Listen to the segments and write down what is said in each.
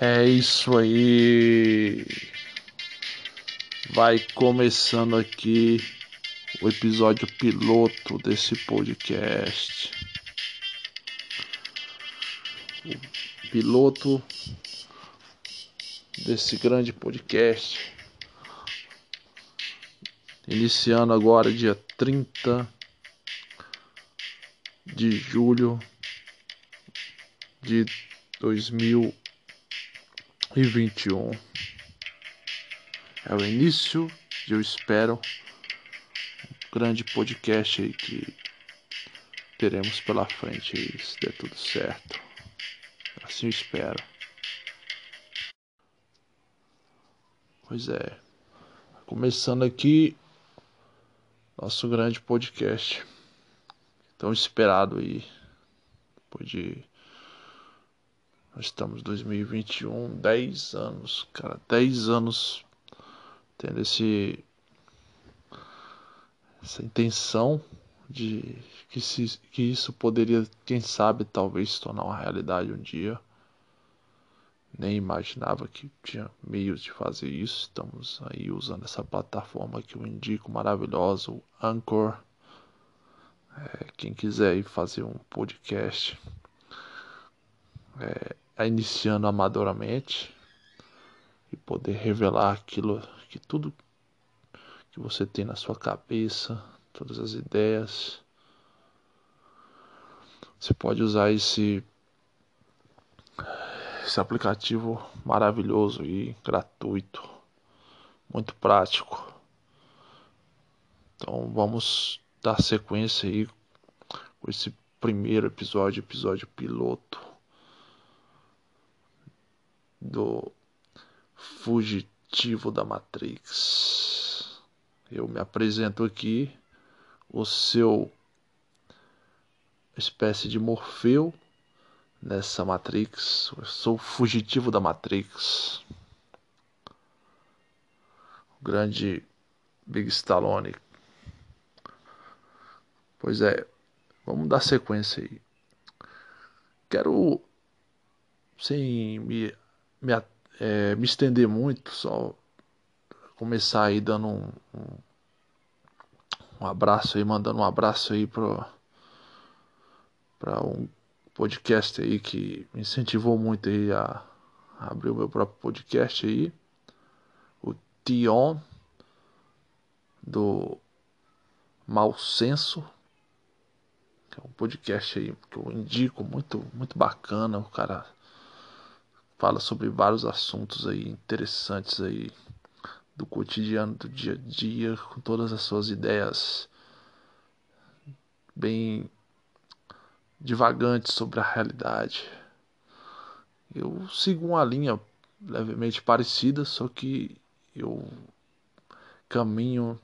É isso aí. Vai começando aqui o episódio piloto desse podcast. O piloto desse grande podcast. Iniciando agora dia 30 de julho de 2021. É o início de eu espero um grande podcast aí que teremos pela frente aí, se der tudo certo. Assim eu espero. Pois é. Começando aqui nosso grande podcast. Tão esperado aí. Depois de nós estamos em 2021, 10 anos, cara, 10 anos tendo esse essa intenção de que, se, que isso poderia, quem sabe, talvez se tornar uma realidade um dia. Nem imaginava que tinha meios de fazer isso. Estamos aí usando essa plataforma que eu indico maravilhosa, o Anchor. É, quem quiser ir fazer um podcast é, a iniciando amadoramente e poder revelar aquilo que tudo que você tem na sua cabeça, todas as ideias. Você pode usar esse esse aplicativo maravilhoso e gratuito, muito prático. Então vamos dar sequência aí com esse primeiro episódio, episódio piloto do fugitivo da Matrix. Eu me apresento aqui, o seu espécie de Morfeu nessa Matrix. Eu sou o fugitivo da Matrix. O grande Big Stallone. Pois é, vamos dar sequência aí. Quero, sem me me, é, me estender muito, só começar aí dando um, um, um abraço aí, mandando um abraço aí para um podcast aí que me incentivou muito aí a, a abrir o meu próprio podcast aí, o Tion do Mal Senso, que é um podcast aí que eu indico muito muito bacana, o cara fala sobre vários assuntos aí interessantes aí do cotidiano, do dia a dia, com todas as suas ideias bem divagantes sobre a realidade. Eu sigo uma linha levemente parecida, só que eu caminho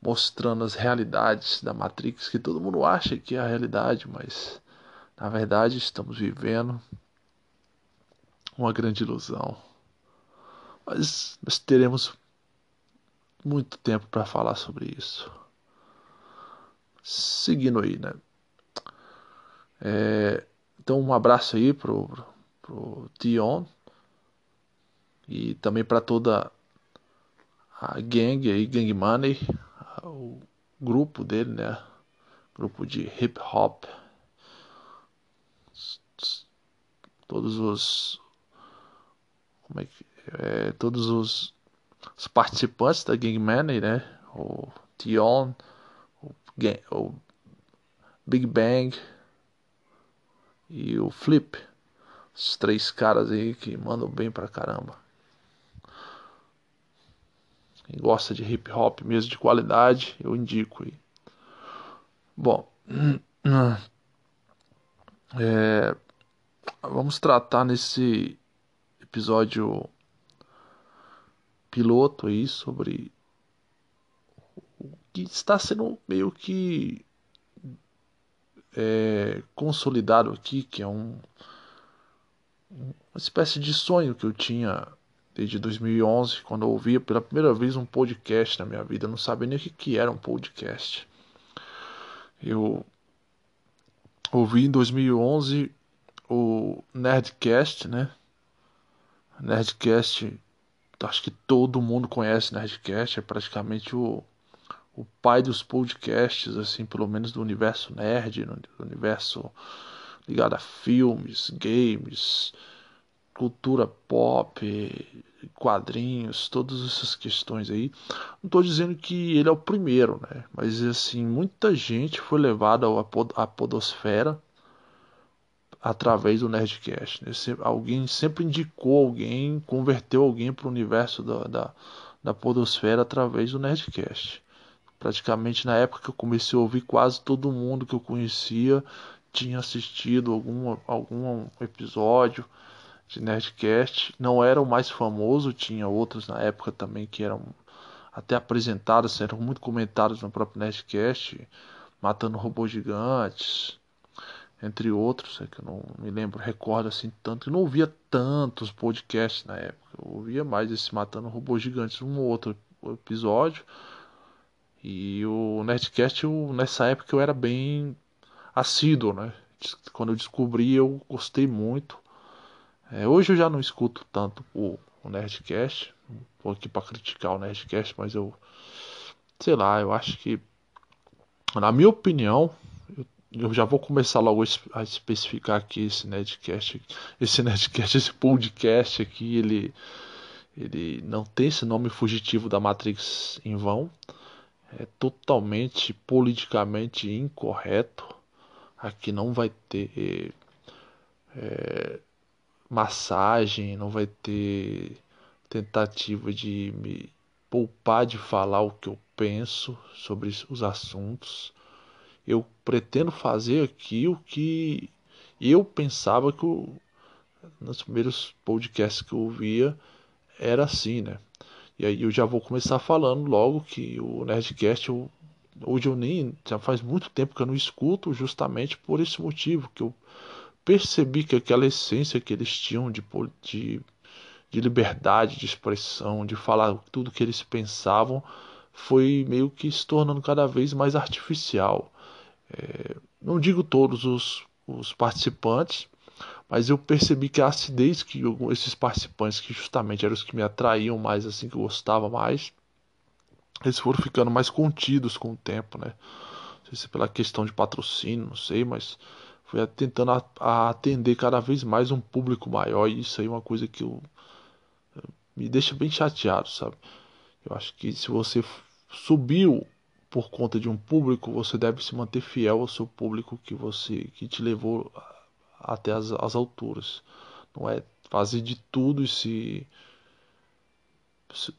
mostrando as realidades da Matrix que todo mundo acha que é a realidade, mas na verdade estamos vivendo uma grande ilusão. Mas nós teremos muito tempo para falar sobre isso. Seguindo aí, né? É, então um abraço aí pro, pro Tion e também para toda a gang aí, Gang Money, o grupo dele, né? Grupo de hip hop. Todos os como é que é, todos os, os, participantes da Gang Money, né? O Tion, o, o Big Bang e o Flip. Os três caras aí que mandam bem pra caramba. Quem gosta de hip hop mesmo de qualidade, eu indico aí. Bom, é, vamos tratar nesse episódio piloto aí sobre o que está sendo meio que é, consolidado aqui, que é um uma espécie de sonho que eu tinha desde 2011, quando eu ouvia pela primeira vez um podcast na minha vida. Eu não sabia nem o que, que era um podcast. Eu ouvi em 2011 o Nerdcast, né? Nerdcast, acho que todo mundo conhece Nerdcast, é praticamente o, o pai dos podcasts, assim, pelo menos do universo nerd, do universo ligado a filmes, games, cultura pop, quadrinhos, todas essas questões aí. Não estou dizendo que ele é o primeiro, né? Mas assim, muita gente foi levada à podosfera através do Nerdcast. Né? Alguém sempre indicou alguém, converteu alguém para o universo da, da, da podosfera através do Nerdcast. Praticamente na época que eu comecei a ouvir, quase todo mundo que eu conhecia tinha assistido algum, algum episódio de Nerdcast. Não era o mais famoso, tinha outros na época também que eram até apresentados, eram muito comentados no próprio Nerdcast, Matando Robôs Gigantes, entre outros, é que eu não me lembro, recordo assim tanto. Eu não ouvia tantos podcasts na época, eu ouvia mais esse Matando Robôs Gigantes, um ou outro episódio. E o Nerdcast, eu, nessa época eu era bem assíduo, né? Quando eu descobri, eu gostei muito. É, hoje eu já não escuto tanto o, o Nerdcast. Tô aqui para criticar o Nerdcast, mas eu. Sei lá, eu acho que. Na minha opinião, eu, já vou começar logo a especificar aqui esse Nerdcast. Esse Nerdcast, esse podcast aqui, ele. Ele não tem esse nome fugitivo da Matrix em vão. É totalmente politicamente incorreto. Aqui não vai ter. É, massagem, não vai ter tentativa de me poupar de falar o que eu penso sobre os assuntos. Eu pretendo fazer aqui o que eu pensava que eu, nos primeiros podcasts que eu ouvia era assim, né? E aí eu já vou começar falando logo que o Nerdcast eu, hoje eu nem já faz muito tempo que eu não escuto justamente por esse motivo que eu percebi que aquela essência que eles tinham de, de, de liberdade de expressão, de falar tudo que eles pensavam, foi meio que se tornando cada vez mais artificial. É, não digo todos os, os participantes, mas eu percebi que a acidez que esses participantes, que justamente eram os que me atraíam mais, assim, que eu gostava mais, eles foram ficando mais contidos com o tempo, né? Não sei se pela questão de patrocínio, não sei, mas foi tentando a, a atender cada vez mais um público maior e isso aí é uma coisa que eu, me deixa bem chateado, sabe? Eu acho que se você subiu por conta de um público, você deve se manter fiel ao seu público que você que te levou até as, as alturas. Não é fazer de tudo e se, se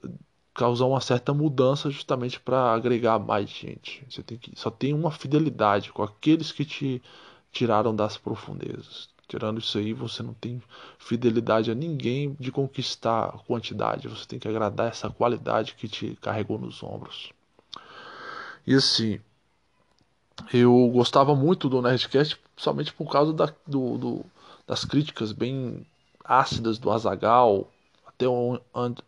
causar uma certa mudança justamente para agregar mais gente. Você tem que só tem uma fidelidade com aqueles que te tiraram das profundezas. Tirando isso aí, você não tem fidelidade a ninguém de conquistar quantidade. Você tem que agradar essa qualidade que te carregou nos ombros. E assim, eu gostava muito do Nerdcast somente por causa da, do, do, das críticas bem ácidas do Azagal. Até onde,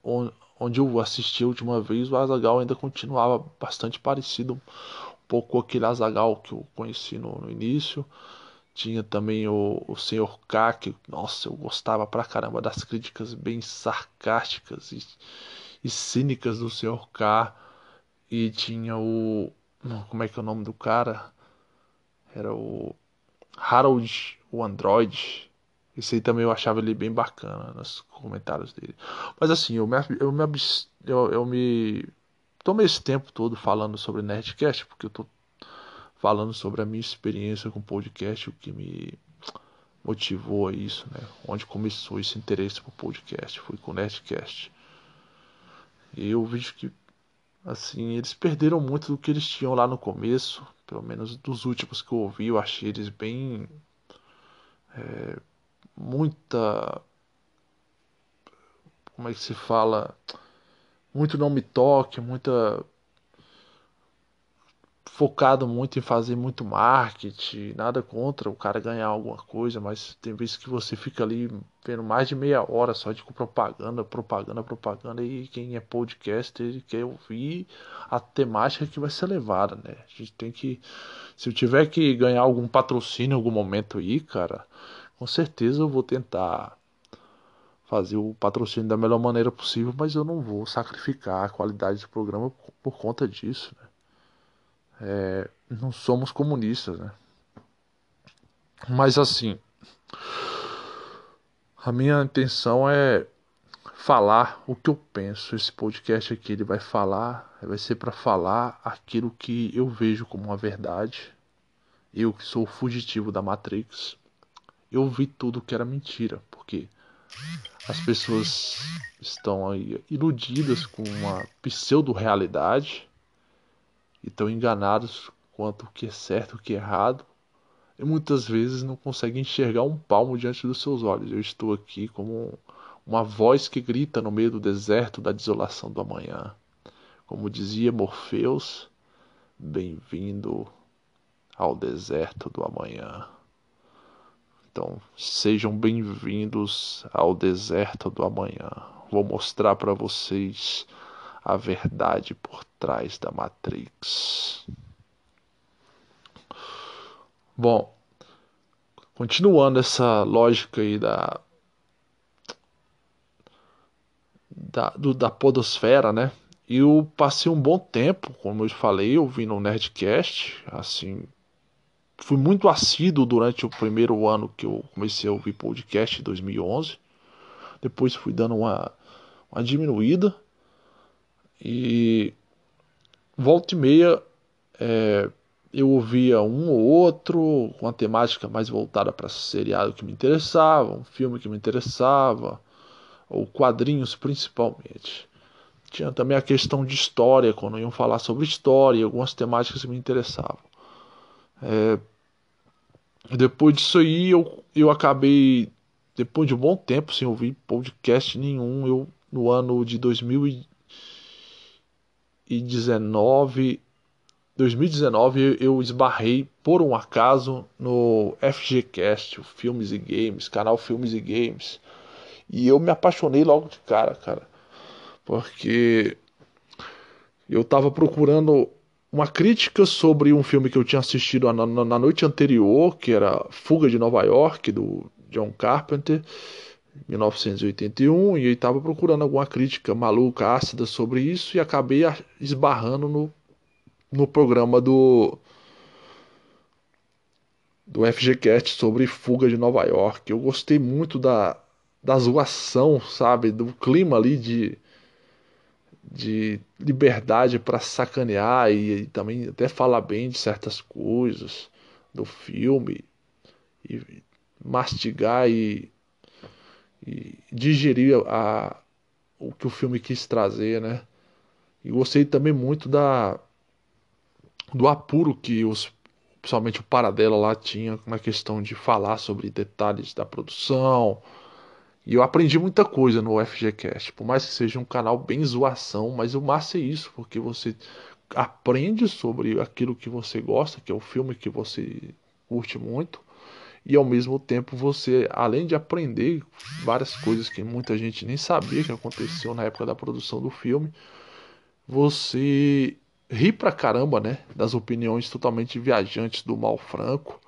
onde eu assisti a última vez, o Azagal ainda continuava bastante parecido um pouco com aquele Azagal que eu conheci no, no início. Tinha também o, o Sr. K, que, nossa, eu gostava pra caramba das críticas bem sarcásticas e, e cínicas do Sr. K. E tinha o. Como é que é o nome do cara? Era o Harold, o Android. Esse aí também eu achava ele bem bacana nos comentários dele. Mas assim, eu me, eu me, eu, eu me tomei esse tempo todo falando sobre Nerdcast, porque eu tô falando sobre a minha experiência com o podcast, o que me motivou a isso, né? Onde começou esse interesse por podcast, foi com o Nerdcast. E eu vejo que assim, eles perderam muito do que eles tinham lá no começo, pelo menos dos últimos que eu ouvi, eu achei eles bem é, muita como é que se fala? Muito não me toque, muita focado muito em fazer muito marketing, nada contra o cara ganhar alguma coisa, mas tem vezes que você fica ali vendo mais de meia hora só de propaganda, propaganda, propaganda, e quem é podcaster quer ouvir a temática que vai ser levada, né? A gente tem que. Se eu tiver que ganhar algum patrocínio em algum momento aí, cara, com certeza eu vou tentar fazer o patrocínio da melhor maneira possível, mas eu não vou sacrificar a qualidade do programa por, conta disso. Né? É, não somos comunistas, né? Mas assim, a minha intenção é falar o que eu penso. Esse podcast aqui ele vai falar, vai ser para falar aquilo que eu vejo como uma verdade. Eu que sou fugitivo da Matrix, eu vi tudo que era mentira, porque as pessoas estão aí iludidas com uma pseudo-realidade e estão enganados quanto o que é certo e o que é errado e muitas vezes não conseguem enxergar um palmo diante dos seus olhos. Eu estou aqui como uma voz que grita no meio do deserto da desolação do amanhã. Como dizia Morpheus, bem-vindo ao deserto do amanhã. Então, sejam bem-vindos ao deserto do amanhã. Vou mostrar para vocês a verdade por trás da Matrix. Bom, continuando essa lógica aí da da, do, da podosfera, né? Eu passei um bom tempo, como eu falei, ouvindo um Nerdcast, assim, fui muito assíduo durante o primeiro ano que eu comecei a ouvir podcast, em 2011. Depois fui dando uma, uma diminuída. E volta e meia é, eu ouvia um ou outro, com uma temática mais voltada para seriado que me interessava, um filme que me interessava, ou quadrinhos principalmente. Tinha também a questão de história, quando iam falar sobre história, algumas temáticas que me interessavam. É, depois disso aí, eu, eu acabei, depois de um bom tempo sem ouvir podcast nenhum, eu no ano de 2019, 2019 eu esbarrei por um acaso no FGCast, o Filmes e Games, canal Filmes e Games. E eu me apaixonei logo de cara, cara. Porque eu tava procurando uma crítica sobre um filme que eu tinha assistido na, na, na, noite anterior, que era Fuga de Nova York, do John Carpenter, 1981, e eu estava procurando alguma crítica maluca, ácida sobre isso, e acabei esbarrando no, no programa do do FGCast sobre Fuga de Nova York. Eu gostei muito da, da zoação, sabe? Do clima ali de de liberdade para sacanear e, e, também até falar bem de certas coisas do filme e mastigar e, e digerir a, o que o filme quis trazer, né? E gostei também muito da do apuro que os principalmente o Paradela lá tinha na questão de falar sobre detalhes da produção, e eu aprendi muita coisa no FGCast, por mais que seja um canal bem zoação, mas o massa é isso, porque você aprende sobre aquilo que você gosta, que é o filme que você curte muito, e ao mesmo tempo você, além de aprender várias coisas que muita gente nem sabia que aconteceu na época da produção do filme, você ri pra caramba, né, das opiniões totalmente viajantes do Mal Franco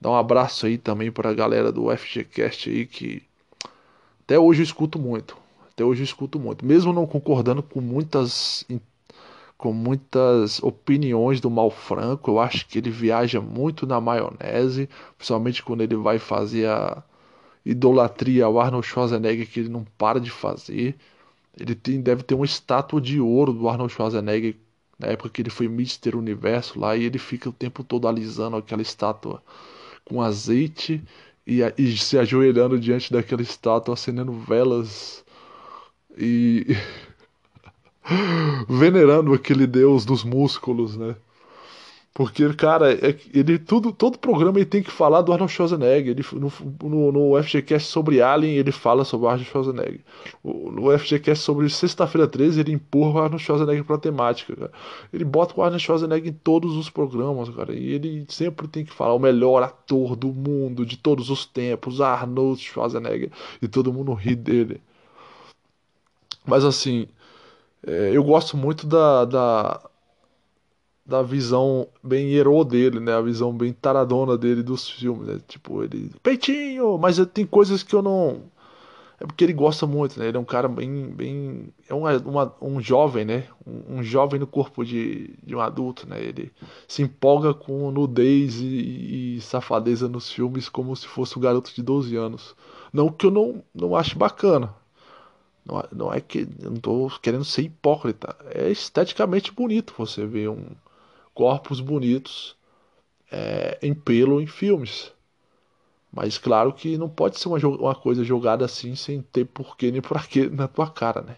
Dá um abraço aí também para a galera do FGCast aí que até hoje eu escuto muito. Até hoje eu escuto muito. Mesmo não concordando com muitas com muitas opiniões do Mal Franco, eu acho que ele viaja muito na maionese, principalmente quando ele vai fazer a idolatria ao Arnold Schwarzenegger que ele não para de fazer. Ele tem, deve ter uma estátua de ouro do Arnold Schwarzenegger na época que ele foi Mister Universo lá e ele fica o tempo todo alisando aquela estátua com azeite e, e se ajoelhando diante daquela estátua, acendendo velas e venerando aquele deus dos músculos, né? Porque, cara, é, ele tudo, todo programa ele tem que falar do Arnold Schwarzenegger. Ele, no, no, no FGCast sobre Alien, ele fala sobre Arnold Schwarzenegger. No FGCast sobre Sexta-feira 13, ele empurra o Arnold Schwarzenegger pra temática, cara. Ele bota o Arnold Schwarzenegger em todos os programas, cara. E ele sempre tem que falar o melhor ator do mundo, de todos os tempos, Arnold Schwarzenegger. E todo mundo ri dele. Mas assim, é, eu gosto muito da, da da visão bem hero dele, né? A visão bem taradona dele dos filmes, né? Tipo, ele. Peitinho! Mas tem coisas que eu não. é porque ele gosta muito, né? Ele é um cara bem. bem é uma, uma um jovem, né? Um, um, jovem no corpo de, de um adulto, né? Ele se empolga com nudez e, e safadeza nos filmes como se fosse um garoto de 12 anos. Não que eu não, não ache bacana. Não, não é que. Eu não tô querendo ser hipócrita. É esteticamente bonito você ver um, corpos bonitos é, em pelo em filmes. Mas claro que não pode ser uma, uma coisa jogada assim sem ter porquê nem porquê na tua cara, né?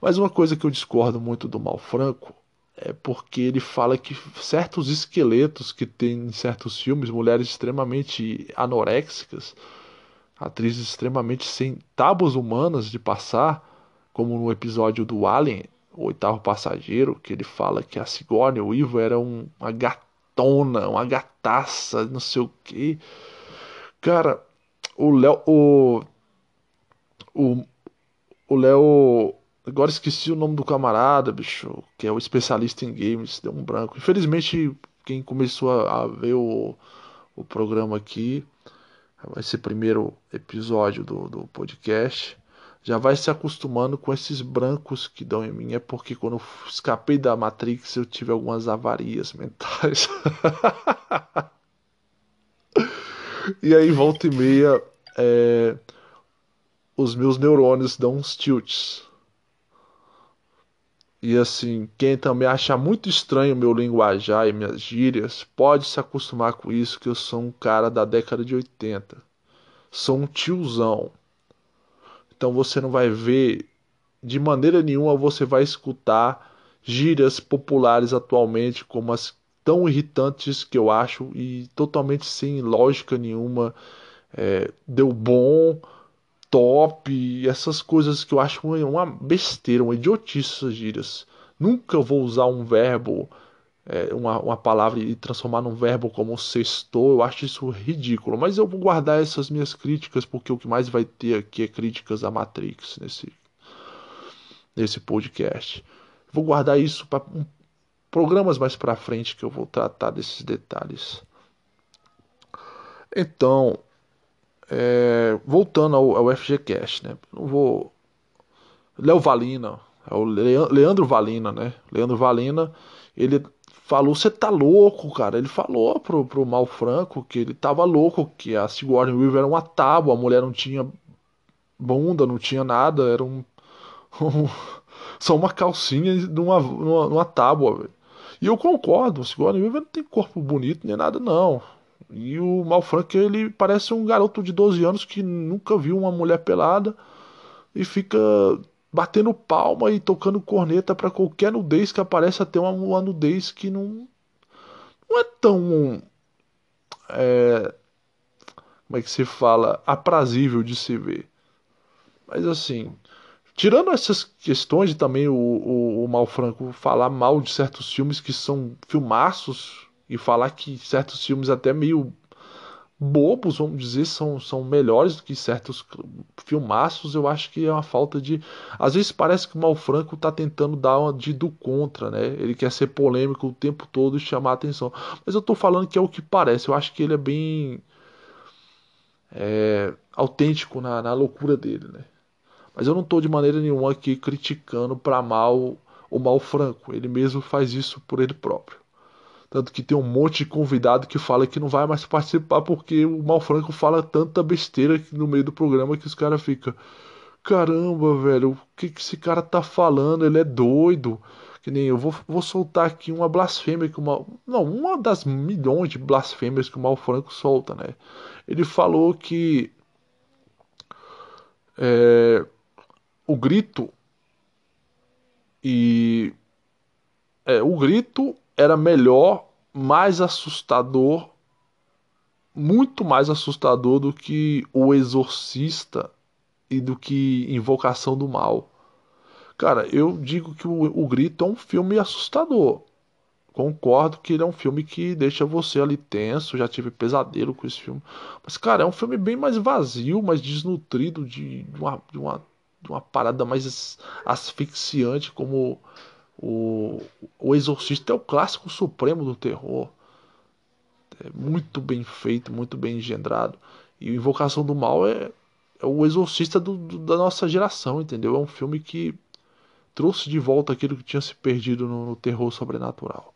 Mas uma coisa que eu discordo muito do Malfranco é porque ele fala que certos esqueletos que tem em certos filmes, mulheres extremamente anoréxicas, atrizes extremamente sem tábuas humanas de passar, como no episódio do Alien, o oitavo passageiro, que ele fala que a Sigourney Weaver era um, uma gatona, uma gataça, não sei o que. Cara, o Léo. O. O. O Léo. Agora esqueci o nome do camarada, bicho, que é o especialista em games, deu um branco. Infelizmente, quem começou a, a ver o, o programa aqui, ser primeiro episódio do, do podcast, já vai se acostumando com esses brancos que dão em mim. É porque quando eu escapei da Matrix eu tive algumas avarias mentais. E aí, volta e meia, é, os meus neurônios dão uns tilts. E assim, quem também acha muito estranho meu linguajar e minhas gírias, pode se acostumar com isso, que eu sou um cara da década de 80. Sou um tiozão. Então você não vai ver, de maneira nenhuma você vai escutar gírias populares atualmente, como as tão irritantes que eu acho e totalmente sem lógica nenhuma. É, deu bom, top, essas coisas que eu acho uma besteira, uma idiotice essas gírias. Nunca vou usar um verbo, é, uma, uma palavra e transformar num verbo como sextou, eu acho isso ridículo. Mas eu vou guardar essas minhas críticas, porque o que mais vai ter aqui é críticas à Matrix nesse, nesse podcast. Vou guardar isso para um programas mais para frente que eu vou tratar desses detalhes. Então, é, voltando ao, ao FGCast, né? Não vou. Léo Valina, é o Leandro Valina, né? Leandro Valina, ele falou: Você tá louco, cara? Ele falou pro, pro Mal Franco que ele tava louco, que a Sigourney Weaver era uma tábua, a mulher não tinha bunda, não tinha nada, era um. um só uma calcinha numa, numa, numa tábua, velho. E eu concordo, o Sigourney Weaver não tem corpo bonito nem nada, não. E o Malfranco, ele parece um garoto de 12 anos que nunca viu uma mulher pelada e fica batendo palma e tocando corneta para qualquer nudez que aparece até uma, uma nudez que não, não é tão. É, como é que se fala? Aprazível de se ver. Mas assim, Tirando essas questões e também o, o, o Malfranco falar mal de certos filmes que são filmaços e falar que certos filmes até meio bobos, vamos dizer, são, são melhores do que certos filmaços, eu acho que é uma falta de. Às vezes parece que o Malfranco está tentando dar uma de do contra, né? Ele quer ser polêmico o tempo todo e chamar a atenção. Mas eu estou falando que é o que parece, eu acho que ele é bem. É, autêntico na, na loucura dele, né? Mas eu não estou de maneira nenhuma aqui criticando para mal o mal franco. Ele mesmo faz isso por ele próprio. Tanto que tem um monte de convidado que fala que não vai mais participar porque o mal franco fala tanta besteira no meio do programa que os caras ficam. Caramba, velho, o que, que esse cara tá falando? Ele é doido. Que nem eu vou, vou soltar aqui uma blasfêmia que uma. Não, uma das milhões de blasfêmias que o Mal Franco solta, né? Ele falou que. É, o grito e é, o grito era melhor, mais assustador, muito mais assustador do que o Exorcista e do que Invocação do Mal. Cara, eu digo que o, o Grito é um filme assustador. Concordo que ele é um filme que deixa você ali tenso. Já tive pesadelo com esse filme. Mas, cara, é um filme bem mais vazio, mais desnutrido de, de uma, de uma uma parada mais asfixiante como o, o Exorcista é o clássico supremo do terror. É muito bem feito, muito bem engendrado. E Invocação do Mal é é o exorcista do, do, da nossa geração, entendeu? É um filme que trouxe de volta aquilo que tinha se perdido no, no terror sobrenatural.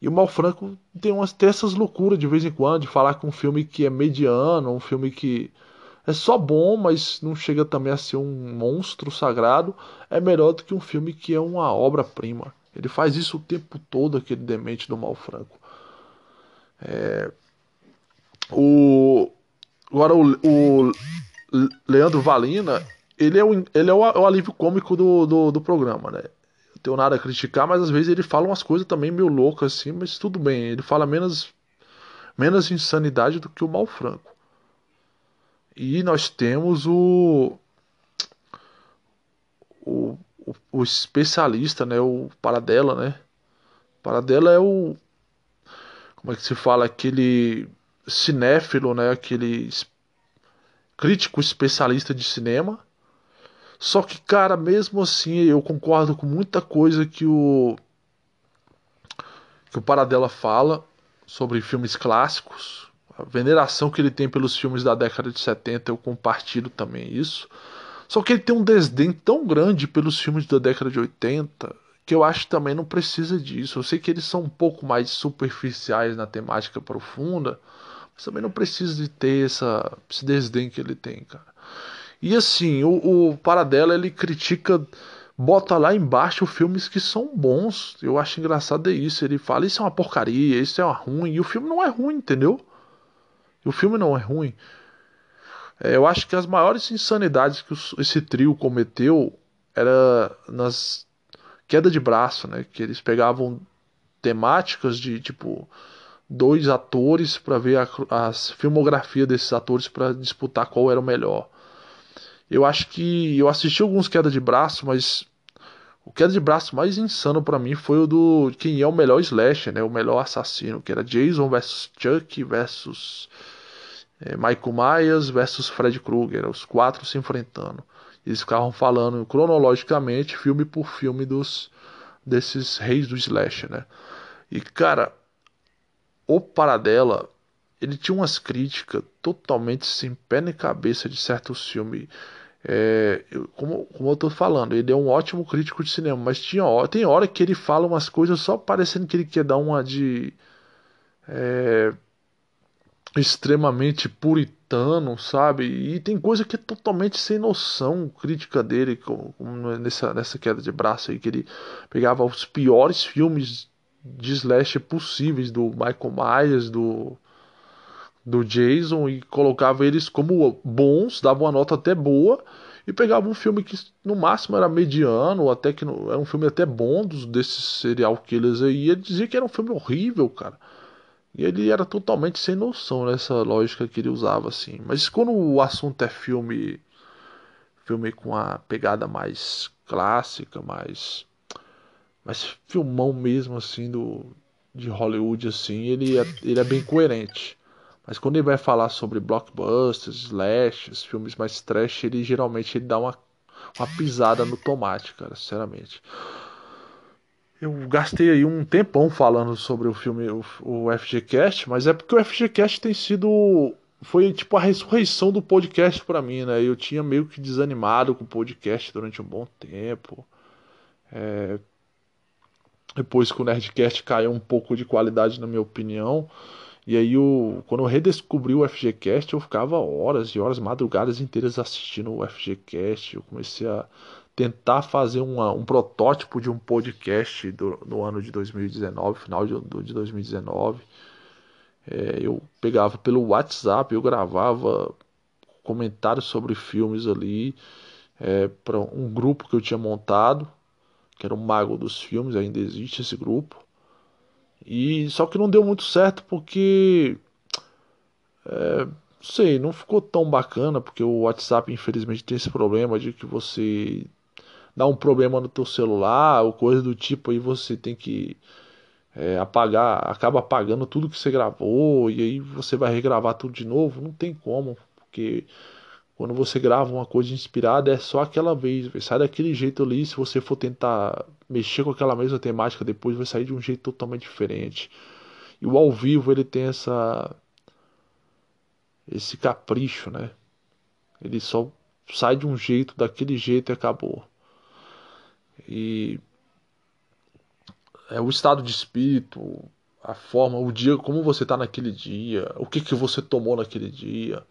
E o Malfranco tem, umas, tem essas loucuras de vez em quando, de falar que um filme que é mediano, um filme que é só bom, mas não chega também a ser um monstro sagrado, é melhor do que um filme que é uma obra-prima. Ele faz isso o tempo todo, aquele demente do Malfranco. É... O... Agora, o, o Leandro Valina, ele é o, ele é o, alívio cômico do, do, do programa, né? Não tenho nada a criticar, mas às vezes ele fala umas coisas também meio loucas assim, mas tudo bem. Ele fala menos, menos insanidade do que o Malfranco. E nós temos o, o, o, o especialista, né? O Paradela, né? Paradela é o. Como é que se fala? Aquele cinéfilo, né? Aquele crítico especialista de cinema. Só que, cara, mesmo assim, eu concordo com muita coisa que o que o Paradela fala sobre filmes clássicos, a veneração que ele tem pelos filmes da década de 70, eu compartilho também isso. Só que ele tem um desdém tão grande pelos filmes da década de 80 que eu acho também não precisa disso. Eu sei que eles são um pouco mais superficiais na temática profunda, mas também não precisa de ter essa, esse desdém que ele tem, cara. E assim, o, o Paradela ele critica, bota lá embaixo filmes que são bons. Eu acho engraçado é isso. Ele fala, isso é uma porcaria, isso é uma ruim. E o filme não é ruim, entendeu? O filme não é ruim. É, eu acho que as maiores insanidades que esse trio cometeu era nas queda de braço, né? Que eles pegavam temáticas de tipo dois atores para ver a, a filmografia desses atores para disputar qual era o melhor. Eu acho que eu assisti alguns queda de braço, mas o queda de braço mais insano para mim foi o do quem é o melhor slasher, né? O melhor assassino, que era Jason versus Chuck versus é, Michael Myers versus Fred Krueger, os quatro se enfrentando. Eles ficavam falando cronologicamente, filme por filme, dos desses reis do slasher, né? E cara, o Paradela, ele tinha umas críticas totalmente sem pé nem cabeça de certos filmes. É, como, como eu tô falando, ele é um ótimo crítico de cinema, mas tinha, tem hora que ele fala umas coisas só parecendo que ele quer dar uma de. É, extremamente puritano, sabe? E tem coisa que é totalmente sem noção crítica dele, como nessa, nessa queda de braço aí, que ele pegava os piores filmes de slash possíveis do Michael Myers, do, do Jason, e colocava eles como bons, dava uma nota até boa, e pegava um filme que no máximo era mediano, até que era um filme até bom dos, desses serial killers aí, e ele dizia que era um filme horrível, cara. E ele era totalmente sem noção nessa lógica que ele usava assim. Mas quando o assunto é filme filme com a pegada mais clássica, mais mais filmão mesmo assim do de Hollywood assim, ele é, ele é bem coerente. Mas quando ele vai falar sobre blockbusters, slashes, filmes mais trash, ele geralmente ele dá uma, uma pisada no tomate, cara, sinceramente. Eu gastei aí um tempão falando sobre o filme, o, o FGCast, mas é porque o FGCast tem sido. Foi tipo a ressurreição do podcast para mim, né? Eu tinha meio que desanimado com o podcast durante um bom tempo. É... Depois que o Nerdcast caiu um pouco de qualidade, na minha opinião. E aí, eu, quando eu redescobri o FGCast, eu ficava horas e horas, madrugadas inteiras assistindo o FGCast. Eu comecei a tentar fazer uma, um protótipo de um podcast do, no ano de 2019, final de, de 2019. É, eu pegava pelo WhatsApp, eu gravava comentários sobre filmes ali é, para um grupo que eu tinha montado, que era o Mago dos Filmes, ainda existe esse grupo. E só que não deu muito certo porque é, sei, não ficou tão bacana porque o WhatsApp infelizmente tem esse problema de que você dá um problema no teu celular ou coisa do tipo, aí você tem que é, apagar, acaba apagando tudo que você gravou e aí você vai regravar tudo de novo, não tem como, porque quando você grava uma coisa inspirada é só aquela vez, sai daquele jeito ali, se você for tentar mexer com aquela mesma temática depois vai sair de um jeito totalmente diferente. E o ao vivo ele tem essa esse capricho, né? Ele só sai de um jeito, daquele jeito e acabou. E é o estado de espírito, a forma, o dia, como você tá naquele dia, o que que você tomou naquele dia,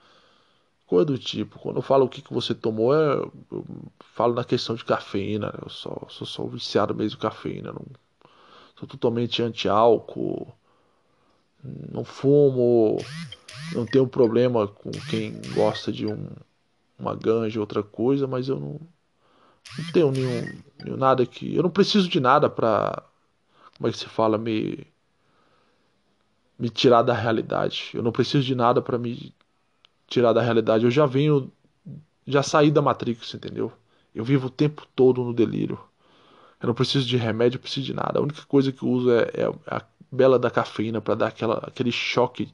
coisa do tipo. Quando eu falo o que que você tomou, é, eu falo na questão de cafeína. Eu sou, sou, sou viciado mesmo em cafeína. Não, sou totalmente anti-álcool, não fumo, não tenho problema com quem gosta de um, uma ganja, outra coisa, mas eu não, não tenho nenhum, nenhum nada que. Eu não preciso de nada pra. Como é que se fala? Me. Me tirar da realidade. Eu não preciso de nada para me tirar da realidade. Eu já venho. Já saí da Matrix, entendeu? Eu vivo o tempo todo no delírio. Eu não preciso de remédio, eu preciso de nada. A única coisa que eu uso é, é a bela da cafeína para dar aquela, aquele choque,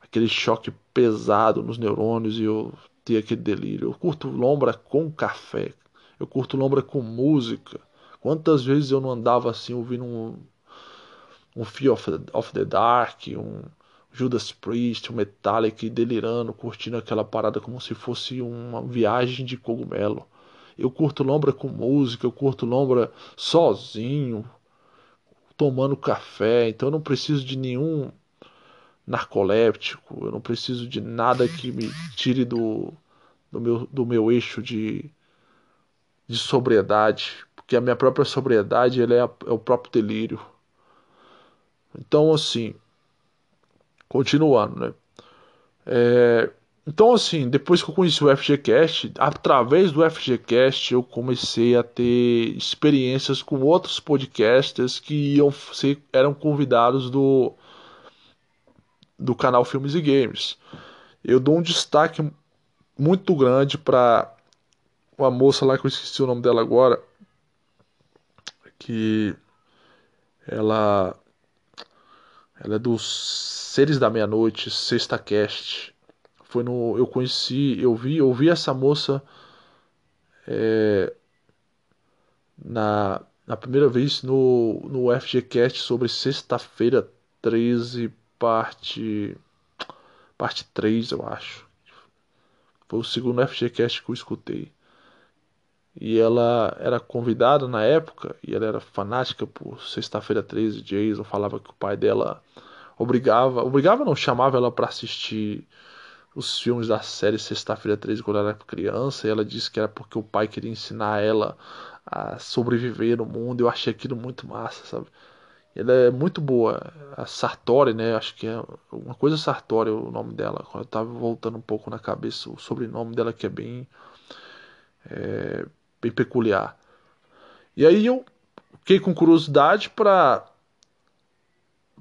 aquele choque pesado nos neurônios e eu ter aquele delírio. Eu curto lombra com café, eu curto lombra com música. Quantas vezes eu não andava assim ouvindo um, um Fear of the, of the Dark, um Judas Priest, um Metallica delirando, curtindo aquela parada como se fosse uma viagem de cogumelo. Eu curto lombra com música, eu curto lombra sozinho, tomando café, então eu não preciso de nenhum narcoléptico, eu não preciso de nada que me tire do, do, meu, do meu eixo de, de sobriedade, porque a minha própria sobriedade é, a, é o próprio delírio. Então, assim, continuando, né? É, então, assim, depois que eu conheci o FGCast, através do FGCast eu comecei a ter experiências com outros podcasters que iam ser, eram convidados do, do canal Filmes e Games. Eu dou um destaque muito grande para uma moça lá que eu esqueci o nome dela agora, que ela ela é dos Seres da Meia-Noite, Sexta Cast. Foi no. Eu conheci, eu vi, eu vi essa moça é, na, na primeira vez no, no FGCast sobre sexta-feira 13, parte. Parte 3, eu acho. Foi o segundo FGCast que eu escutei. E ela era convidada na época, e ela era fanática por Sexta-feira 13, Jason, falava que o pai dela obrigava, obrigava não, chamava ela para assistir os filmes da série Sexta-feira 13 quando ela era criança, e ela disse que era porque o pai queria ensinar ela a sobreviver no mundo. Eu achei aquilo muito massa, sabe? Ela é muito boa. A Sartori, né? Acho que é uma coisa Sartori o nome dela. Eu tava voltando um pouco na cabeça o sobrenome dela que é bem é, bem peculiar. E aí eu fiquei com curiosidade para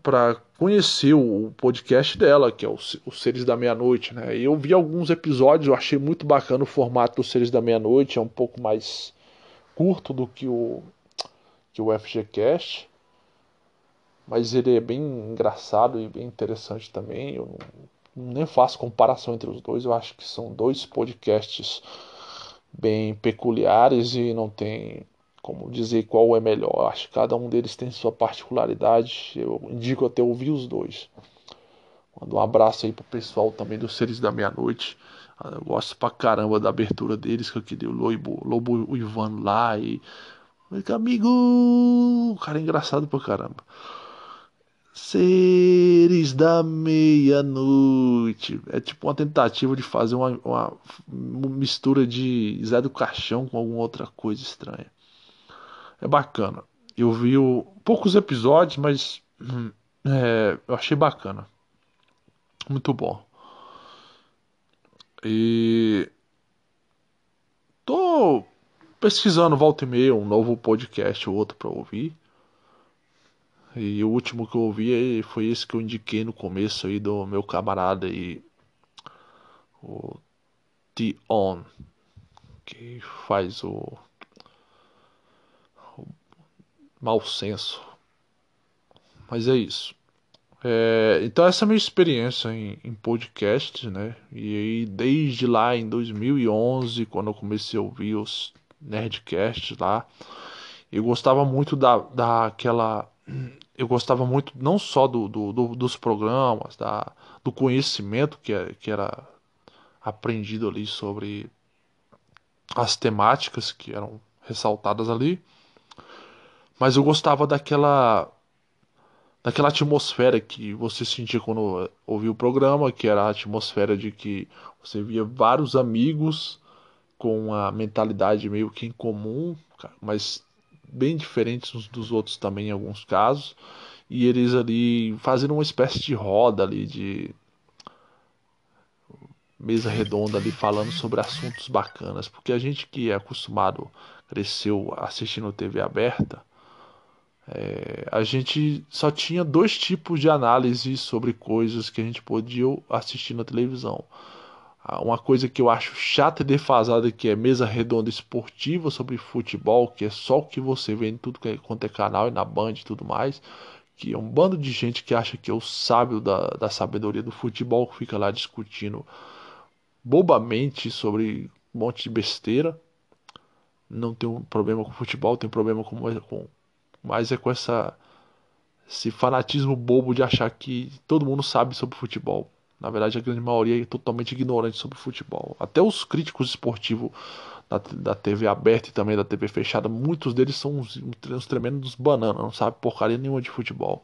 para conhecer o podcast dela, que é os, Seres da Meia-Noite, né? E eu vi alguns episódios, eu achei muito bacana o formato dos Seres da Meia-Noite, é um pouco mais curto do que o que o FGCast, mas ele é bem engraçado e bem interessante também. Eu não, nem faço comparação entre os dois, eu acho que são dois podcasts bem peculiares e não tem como dizer qual é melhor. Acho que cada um deles tem sua particularidade. Eu indico até ouvir os dois. Mando um abraço aí pro pessoal também dos Seres da Meia-Noite. Ah, eu gosto pra caramba da abertura deles, que aquele Lobo, Lobo o Ivan lá e. Amigo! O cara é engraçado pra caramba. Seres da meia-noite. É tipo uma tentativa de fazer uma, uma, mistura de Zé do Caixão com alguma outra coisa estranha é bacana. Eu vi o, poucos episódios, mas hum, é, eu achei bacana. Muito bom. E tô pesquisando volta e meia um novo podcast ou outro para ouvir. E o último que eu ouvi foi esse que eu indiquei no começo aí do meu camarada aí, o T-On, que faz o mau senso. Mas é isso. É, então essa é a minha experiência em, em podcast, né? E aí desde lá em 2011, quando eu comecei a ouvir os Nerdcasts lá, eu gostava muito da, daquela... Eu gostava muito não só do, do, do dos programas, da, do conhecimento que, que era aprendido ali sobre as temáticas que eram ressaltadas ali. Mas eu gostava daquela daquela atmosfera que você sentia quando ouvia o programa, que era a atmosfera de que você via vários amigos com a mentalidade meio que em comum, mas bem diferentes uns dos outros também em alguns casos, e eles ali fazendo uma espécie de roda ali de mesa redonda ali falando sobre assuntos bacanas, porque a gente que é acostumado, cresceu assistindo TV aberta, é, a gente só tinha dois tipos de análise sobre coisas que a gente podia assistir na televisão. Ah, uma coisa que eu acho chata e defasada que é mesa redonda esportiva sobre futebol, que é só o que você vê em tudo é, quanto é canal e na Band e tudo mais, que é um bando de gente que acha que é o sábio da, da sabedoria do futebol, que fica lá discutindo bobamente sobre um monte de besteira. Não tem um problema com futebol, tem problema com, com mais é com essa esse fanatismo bobo de achar que todo mundo sabe sobre futebol. Na verdade, a grande maioria é totalmente ignorante sobre futebol. Até os críticos esportivos da, da TV aberta e também da TV fechada, muitos deles são uns, uns tremendos bananas, não sabem porcaria nenhuma de futebol.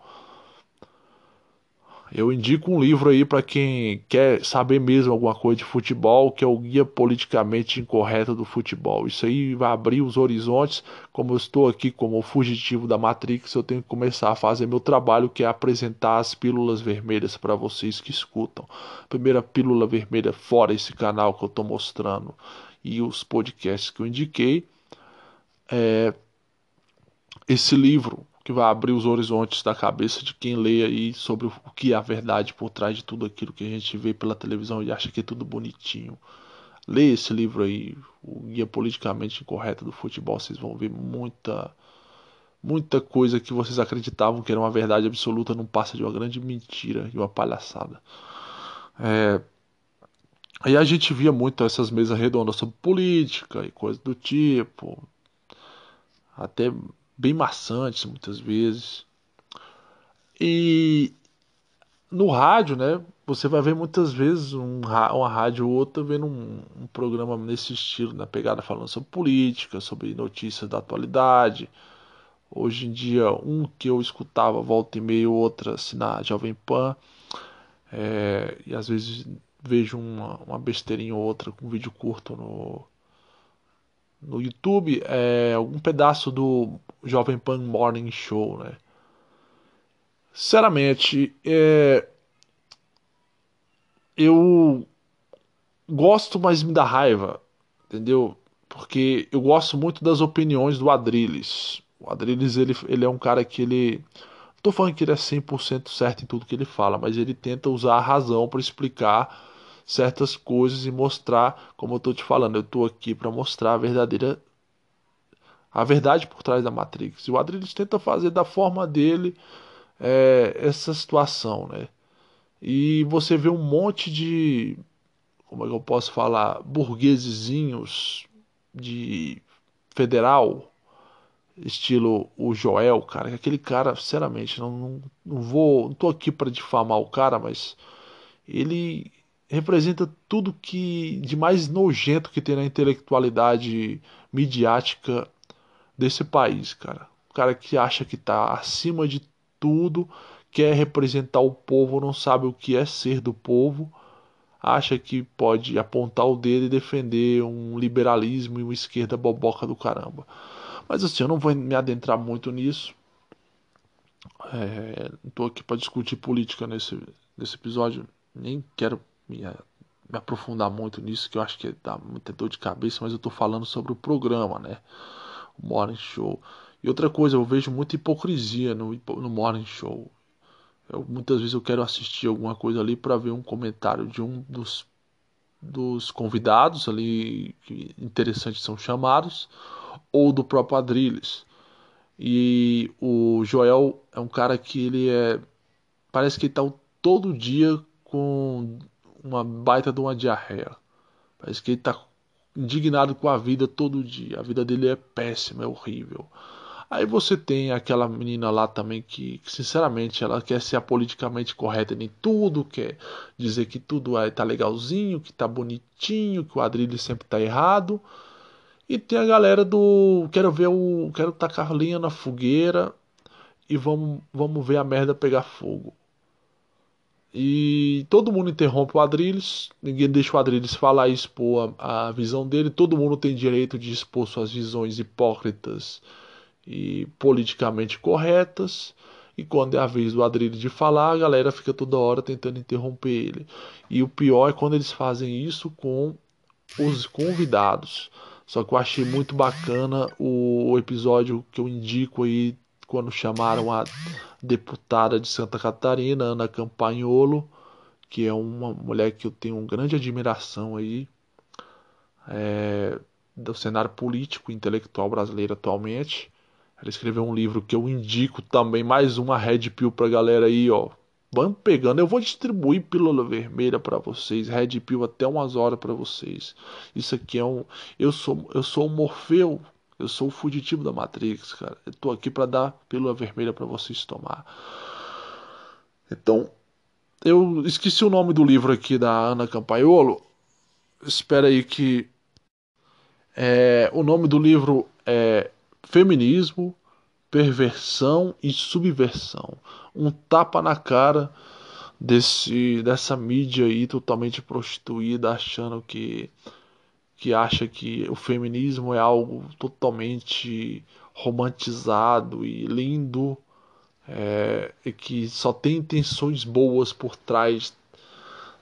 Eu indico um livro aí para quem quer saber mesmo alguma coisa de futebol, que é o Guia Politicamente Incorreto do Futebol. Isso aí vai abrir os horizontes. Como eu estou aqui como fugitivo da Matrix, eu tenho que começar a fazer meu trabalho, que é apresentar as pílulas vermelhas para vocês que escutam. Primeira pílula vermelha fora esse canal que eu estou mostrando e os podcasts que eu indiquei. É esse livro que vai abrir os horizontes da cabeça de quem lê aí sobre o que é a verdade por trás de tudo aquilo que a gente vê pela televisão e acha que é tudo bonitinho. Lê esse livro aí, o Guia Politicamente Incorreto do Futebol, vocês vão ver muita muita coisa que vocês acreditavam que era uma verdade absoluta não passa de uma grande mentira e uma palhaçada. É... Aí a gente via muito essas mesas redondas sobre política e coisas do tipo. Até bem maçantes muitas vezes. E no rádio, né? Você vai ver muitas vezes um, uma rádio ou outra vendo um, um, programa nesse estilo, na pegada falando sobre política, sobre notícias da atualidade. Hoje em dia, um que eu escutava volta e meia, outra assim, na Jovem Pan. É, e às vezes vejo uma, uma besteirinha ou outra com vídeo curto no, no YouTube é algum pedaço do Jovem Pan Morning Show, né? Sinceramente, é... eu gosto, mas me dá raiva, entendeu? Porque eu gosto muito das opiniões do Adrilles. O Adrilles, ele, ele é um cara que ele... Não tô falando que ele é 100% certo em tudo que ele fala, mas ele tenta usar a razão para explicar certas coisas e mostrar, como eu estou te falando, eu estou aqui para mostrar a verdadeira a verdade por trás da Matrix. E o Adriles tenta fazer da forma dele é, essa situação, né? E você vê um monte de, como é que eu posso falar, burguesezinhos de federal, estilo o Joel, cara, aquele cara, sinceramente, não, não, não vou, não tô aqui para difamar o cara, mas ele representa tudo que de mais nojento que tem na intelectualidade midiática desse país, cara. O cara que acha que tá acima de tudo, quer representar o povo, não sabe o que é ser do povo, acha que pode apontar o dedo e defender um liberalismo e uma esquerda boboca do caramba. Mas assim, eu não vou me adentrar muito nisso. É, não tô aqui para discutir política nesse, nesse episódio, nem quero me, me aprofundar muito nisso, que eu acho que dá muita dor de cabeça, mas eu estou falando sobre o programa, né? Morning Show. E outra coisa, eu vejo muita hipocrisia no, no Morning Show. Eu, muitas vezes eu quero assistir alguma coisa ali para ver um comentário de um dos, dos convidados ali, que interessantes são chamados, ou do próprio Adrilles. E o Joel é um cara que ele é. Parece que ele tá todo dia com uma baita de uma diarreia. Parece que ele tá indignado com a vida todo dia. A vida dele é péssima, é horrível. Aí você tem aquela menina lá também que, que, sinceramente, ela quer ser politicamente correta em tudo, quer dizer que tudo é, tá legalzinho, que tá bonitinho, que o Adrilho sempre tá errado. E tem a galera do quero ver o quero tacar linha na fogueira e vamos vamos ver a merda pegar fogo. E todo mundo interrompe o Adrilles, ninguém deixa o Adrilles falar e expor a, a, visão dele. Todo mundo tem direito de expor suas visões hipócritas e politicamente corretas. E quando é a vez do Adrilles de falar, a galera fica toda hora tentando interromper ele. E o pior é quando eles fazem isso com os convidados. Só que eu achei muito bacana o, episódio que eu indico aí quando chamaram a deputada de Santa Catarina, Ana Campagnolo, que é uma mulher que eu tenho grande admiração aí é, do cenário político e intelectual brasileiro atualmente. Ela escreveu um livro que eu indico também, mais uma Red Pill pra galera aí, ó. Vamos pegando, eu vou distribuir pílula vermelha para vocês, Red Pill até umas horas para vocês. Isso aqui é um, eu sou, eu sou o Morfeu eu sou o fugitivo da Matrix, cara. Eu tô aqui para dar pílula vermelha para vocês tomar. Então, eu esqueci o nome do livro aqui da Ana Campaiolo. Espera aí que é, o nome do livro é Feminismo, Perversão e Subversão. Um tapa na cara desse dessa mídia aí totalmente prostituída, achando que que acha que o feminismo é algo totalmente romantizado e lindo é, e que só tem intenções boas por trás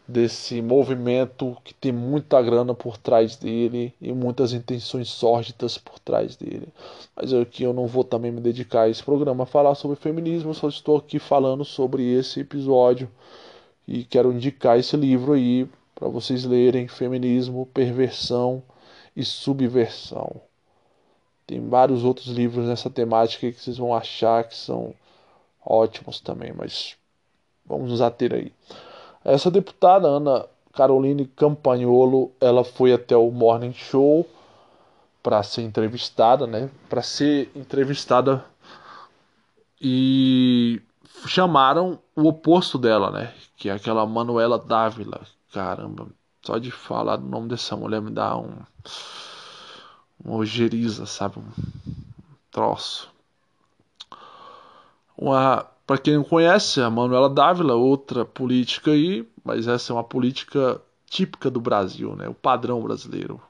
desse movimento que tem muita grana por trás dele e muitas intenções sórdidas por trás dele. Mas eu que eu não vou também me dedicar a esse programa a falar sobre feminismo, só estou aqui falando sobre esse episódio e quero indicar esse livro aí para vocês lerem Feminismo, Perversão e Subversão. Tem vários outros livros nessa temática que vocês vão achar que são ótimos também, mas vamos nos ater aí. Essa deputada Ana Caroline Campagnolo, ela foi até o Morning Show para ser entrevistada, né? Para ser entrevistada e chamaram o oposto dela, né? Que é aquela Manuela Dávila, Caramba, só de falar o nome dessa mulher me dá um. Uma ojeriza, sabe? Um troço. Uma, para quem não conhece, a Manuela Dávila, outra política aí, mas essa é uma política típica do Brasil, né? O padrão brasileiro.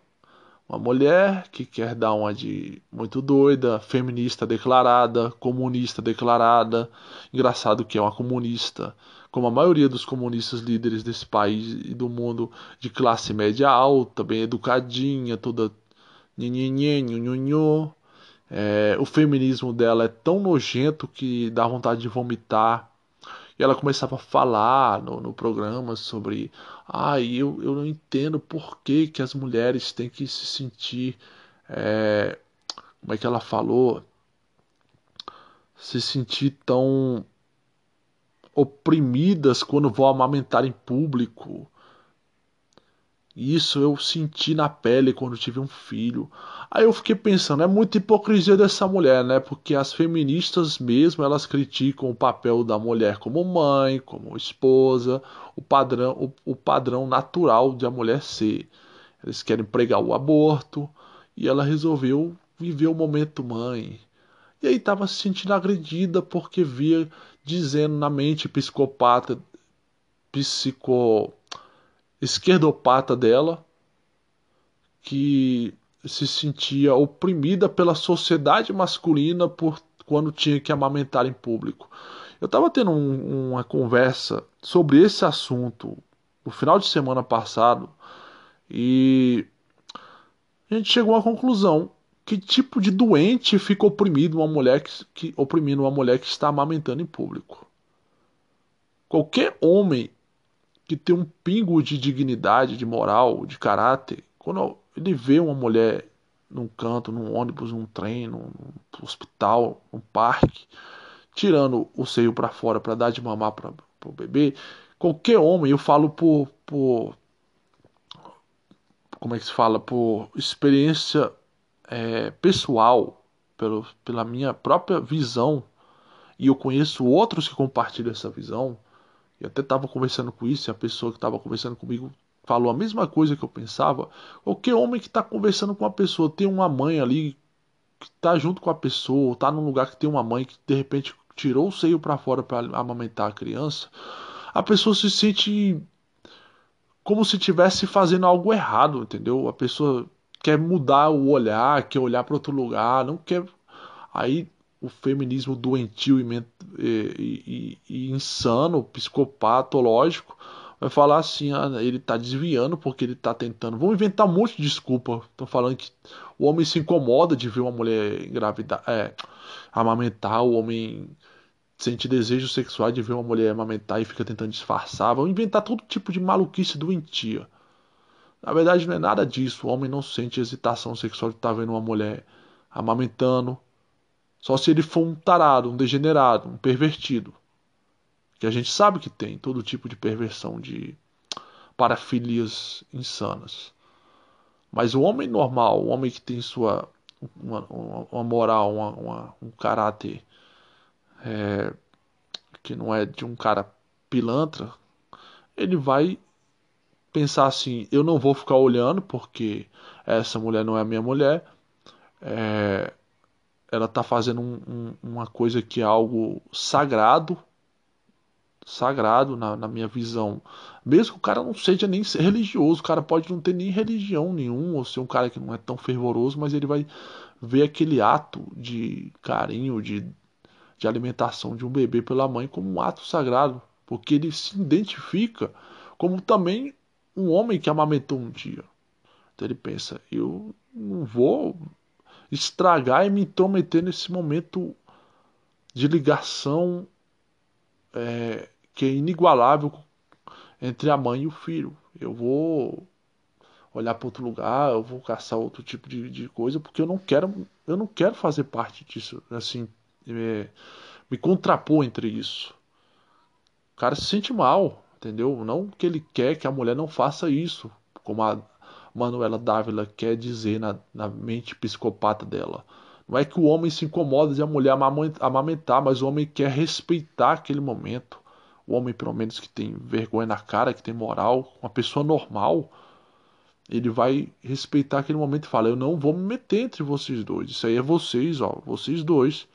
Uma mulher que quer dar uma de muito doida, feminista declarada, comunista declarada. Engraçado que é uma comunista como a maioria dos comunistas líderes desse país e do mundo de classe média alta, bem educadinha, toda nhenhenhen, é, o feminismo dela é tão nojento que dá vontade de vomitar. E ela começava a falar no, programa sobre ah, eu, eu não entendo por que, que as mulheres têm que se sentir é, como é que ela falou? Se sentir tão oprimidas quando vão amamentar em público. Isso eu senti na pele quando tive um filho. Aí eu fiquei pensando, é muita hipocrisia dessa mulher, né? Porque as feministas mesmo, elas criticam o papel da mulher como mãe, como esposa, o padrão, o, o padrão natural de a mulher ser. Eles querem pregar o aborto e ela resolveu viver o momento mãe. E aí estava se sentindo agredida porque via dizendo na mente psicopata, psico esquerdopata dela que se sentia oprimida pela sociedade masculina por quando tinha que amamentar em público. Eu estava tendo um, uma conversa sobre esse assunto no final de semana passado e a gente chegou à conclusão que tipo de doente fica oprimido uma mulher que, que, oprimindo uma mulher que está amamentando em público? Qualquer homem que tem um pingo de dignidade, de moral, de caráter, quando ele vê uma mulher num canto, num ônibus, num trem, num, hospital, num parque, tirando o seio para fora para dar de mamar para o bebê, qualquer homem, eu falo por, por como é que se fala, por experiência é, pessoal, pelo, pela minha própria visão, e eu conheço outros que compartilham essa visão, e até estava conversando com isso, e a pessoa que estava conversando comigo falou a mesma coisa que eu pensava. Qualquer homem que está conversando com uma pessoa, tem uma mãe ali que está junto com a pessoa, está num lugar que tem uma mãe que de repente tirou o seio para fora para amamentar a criança, a pessoa se sente como se estivesse fazendo algo errado, entendeu? A pessoa quer mudar o olhar, quer olhar para outro lugar, não quer. Aí o feminismo doentio e, e, e, e insano, psicopatológico, vai falar assim: ah, ele está desviando porque ele está tentando. Vão inventar um monte de desculpa. Estão falando que o homem se incomoda de ver uma mulher engravidar, é, amamentar, o homem sente desejo sexual de ver uma mulher amamentar e fica tentando disfarçar. Vão inventar todo tipo de maluquice doentia. Na verdade, não é nada disso. O homem não sente excitação sexual de estar tá vendo uma mulher amamentando. Só se ele for um tarado, um degenerado, um pervertido. Que a gente sabe que tem todo tipo de perversão, de parafilias insanas. Mas o homem normal, o homem que tem sua uma, uma, uma moral, uma, um caráter é, que não é de um cara pilantra, ele vai pensar assim: eu não vou ficar olhando porque essa mulher não é minha mulher, é, ela está fazendo um, um, uma coisa que é algo sagrado, sagrado na, na, minha visão. Mesmo que o cara não seja nem religioso, o cara pode não ter nem religião nenhum, ou ser um cara que não é tão fervoroso, mas ele vai ver aquele ato de carinho, de de alimentação de um bebê pela mãe como um ato sagrado, porque ele se identifica como também um homem que amamentou um dia. Então ele pensa: eu não vou estragar e me intrometer nesse momento de ligação é, que é inigualável entre a mãe e o filho. Eu vou olhar para outro lugar, eu vou caçar outro tipo de, de coisa, porque eu não quero, eu não quero fazer parte disso, assim, me, me contrapor entre isso. O cara se sente mal, entendeu? Não que ele quer que a mulher não faça isso, como a Manuela Dávila quer dizer na, na mente psicopata dela. Não é que o homem se incomoda de a mulher amamentar, mas o homem quer respeitar aquele momento. O homem, pelo menos, que tem vergonha na cara, que tem moral, uma pessoa normal, ele vai respeitar aquele momento e fala: Eu não vou me meter entre vocês dois. Isso aí é vocês, ó, vocês dois.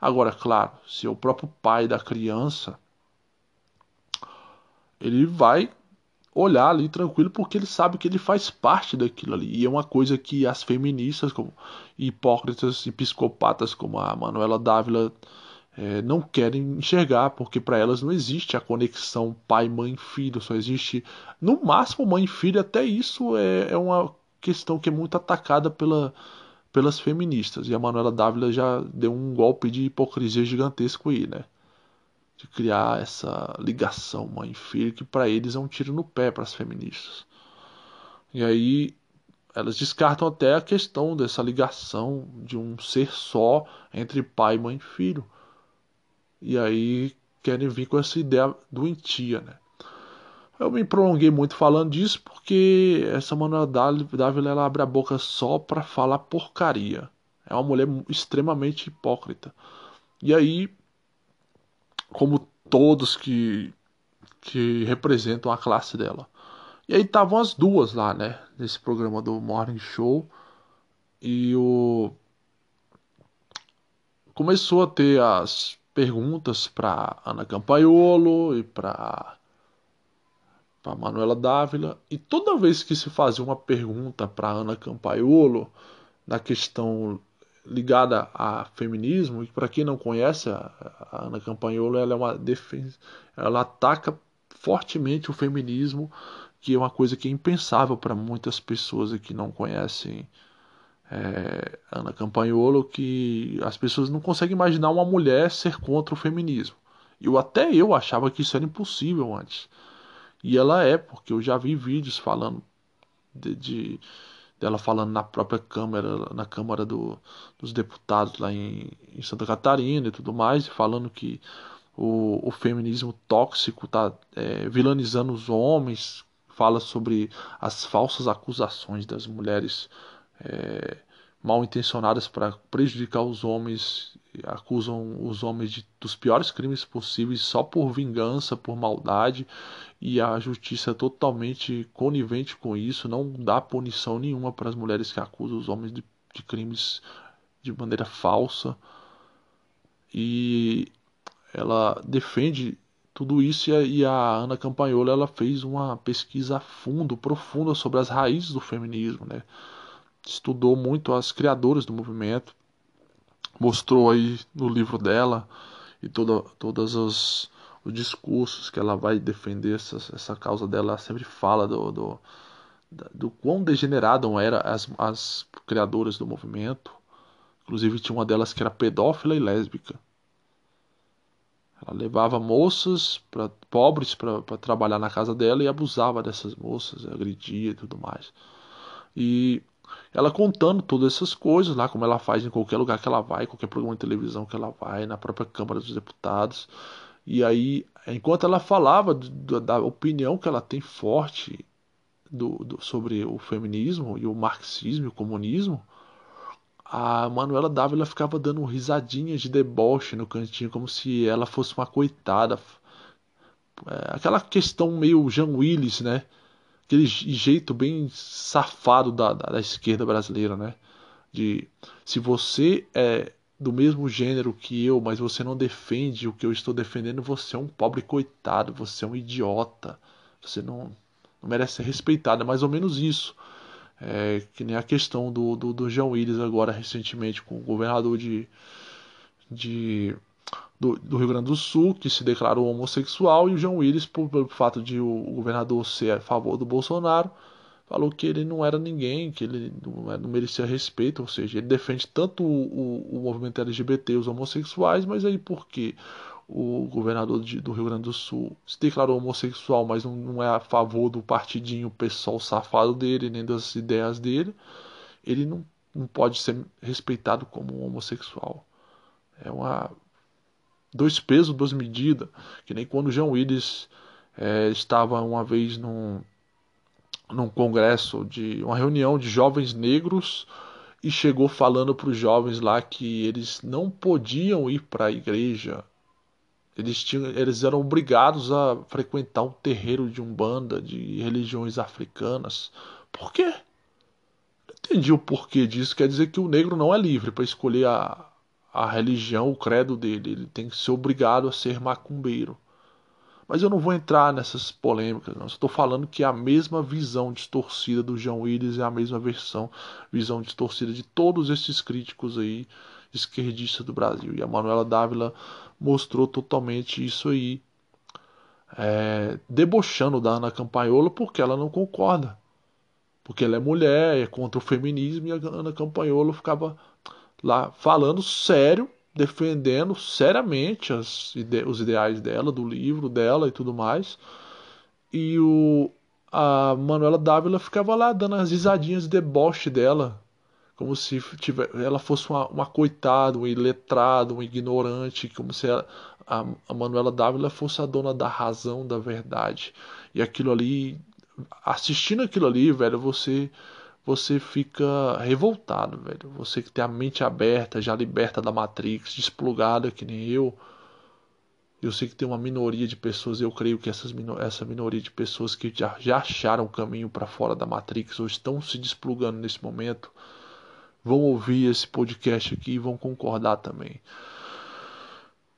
Agora, claro, se é o próprio pai da criança, ele vai olhar ali tranquilo porque ele sabe que ele faz parte daquilo ali. E é uma coisa que as feministas, como hipócritas e psicopatas como a Manuela Dávila, é, não querem enxergar, porque para elas não existe a conexão pai, mãe, filho, só existe no máximo mãe e filho. Até isso é, é uma questão que é muito atacada pela pelas feministas. E a Manuela Dávila já deu um golpe de hipocrisia gigantesco aí, né? De criar essa ligação mãe filho que para eles é um tiro no pé para as feministas. E aí elas descartam até a questão dessa ligação de um ser só entre pai, mãe e filho. E aí querem vir com essa ideia doentia, né? Eu me prolonguei muito falando disso porque essa Manuela Dávila ela abre a boca só para falar porcaria. É uma mulher extremamente hipócrita. E aí, como todos que, que representam a classe dela. E aí estavam as duas lá, né? Nesse programa do Morning Show. E o. Começou a ter as perguntas para Ana Campaiolo e para para Manuela Dávila, e toda vez que se fazia uma pergunta para Ana Campaiolo na questão ligada a feminismo, e para quem não conhece, a, Ana Campaiolo ela é uma defesa, ela ataca fortemente o feminismo, que é uma coisa que é impensável para muitas pessoas que não conhecem é, Ana Campaiolo, que as pessoas não conseguem imaginar uma mulher ser contra o feminismo. Eu até eu achava que isso era impossível antes. E ela é, porque eu já vi vídeos falando de, de dela falando na própria Câmara, na Câmara do, dos Deputados lá em, em, Santa Catarina e tudo mais, falando que o, o feminismo tóxico está é, vilanizando os homens, fala sobre as falsas acusações das mulheres é, mal intencionadas para prejudicar os homens, acusam os homens de, dos piores crimes possíveis só por vingança, por maldade, e a justiça é totalmente conivente com isso, não dá punição nenhuma para as mulheres que acusam os homens de, de crimes de maneira falsa. E ela defende tudo isso e a, Ana Campanhola ela fez uma pesquisa a fundo, profunda sobre as raízes do feminismo, né? Estudou muito as criadoras do movimento, mostrou aí no livro dela e toda, todas as os discursos que ela vai defender essa, essa causa dela, ela sempre fala do, do, do quão degenerado eram as, as criadoras do movimento. Inclusive tinha uma delas que era pedófila e lésbica. Ela levava moças pra, pobres para trabalhar na casa dela e abusava dessas moças, agredia e tudo mais. E ela contando todas essas coisas lá, como ela faz em qualquer lugar que ela vai, qualquer programa de televisão que ela vai, na própria Câmara dos Deputados. E aí, enquanto ela falava da opinião que ela tem forte do, do, sobre o feminismo e o marxismo e o comunismo, a Manuela Dávila ficava dando risadinhas de deboche no cantinho, como se ela fosse uma coitada. É, aquela questão meio Jean Willis, né? Aquele jeito bem safado da, da, da esquerda brasileira, né? De se você é do mesmo gênero que eu, mas você não defende o que eu estou defendendo, você é um pobre coitado, você é um idiota, você não, não merece ser respeitado. É mais ou menos isso. É, que nem a questão do, do, do João Willis agora recentemente com o governador de, de do, do, Rio Grande do Sul que se declarou homossexual e o João Willis, por, pelo fato de o, o, governador ser a favor do Bolsonaro, falou que ele não era ninguém, que ele não, não merecia respeito, ou seja, ele defende tanto o, o, o movimento LGBT, os homossexuais, mas aí por quê? o governador de, do Rio Grande do Sul se declarou homossexual, mas não, não é a favor do partidinho pessoal safado dele, nem das ideias dele, ele não, não pode ser respeitado como um homossexual. É uma. Dois pesos, duas medidas. Que nem quando o João Willis é, estava uma vez num, num congresso de uma reunião de jovens negros e chegou falando para os jovens lá que eles não podiam ir para a igreja eles, tinham, eles eram obrigados a frequentar um terreiro de umbanda, de religiões africanas. Por quê? Entendi o porquê disso. Quer dizer que o negro não é livre para escolher a, a religião, o credo dele. Ele tem que ser obrigado a ser macumbeiro. Mas eu não vou entrar nessas polêmicas, não. Estou falando que é a mesma visão distorcida do João Willis é a mesma versão, visão distorcida de todos esses críticos aí esquerdistas do Brasil. E a Manuela Dávila mostrou totalmente isso aí, é, debochando da Ana Campanhola porque ela não concorda. Porque ela é mulher, é contra o feminismo, e a Ana Campanhola ficava lá falando sério, defendendo seriamente as os ideais dela, do livro dela e tudo mais. E o, a Manuela Dávila ficava lá dando as risadinhas de deboche dela, como se tiver, ela fosse uma, uma coitada, um iletrado, um ignorante, como se ela, a, a Manuela Dávila fosse a dona da razão, da verdade. E aquilo ali, assistindo aquilo ali, velho, você você fica revoltado, velho. Você que tem a mente aberta, já liberta da Matrix, desplugada que nem eu. Eu sei que tem uma minoria de pessoas, eu creio que essas, essa minoria de pessoas que já, já acharam o caminho para fora da Matrix ou estão se desplugando nesse momento vão ouvir esse podcast aqui e vão concordar também.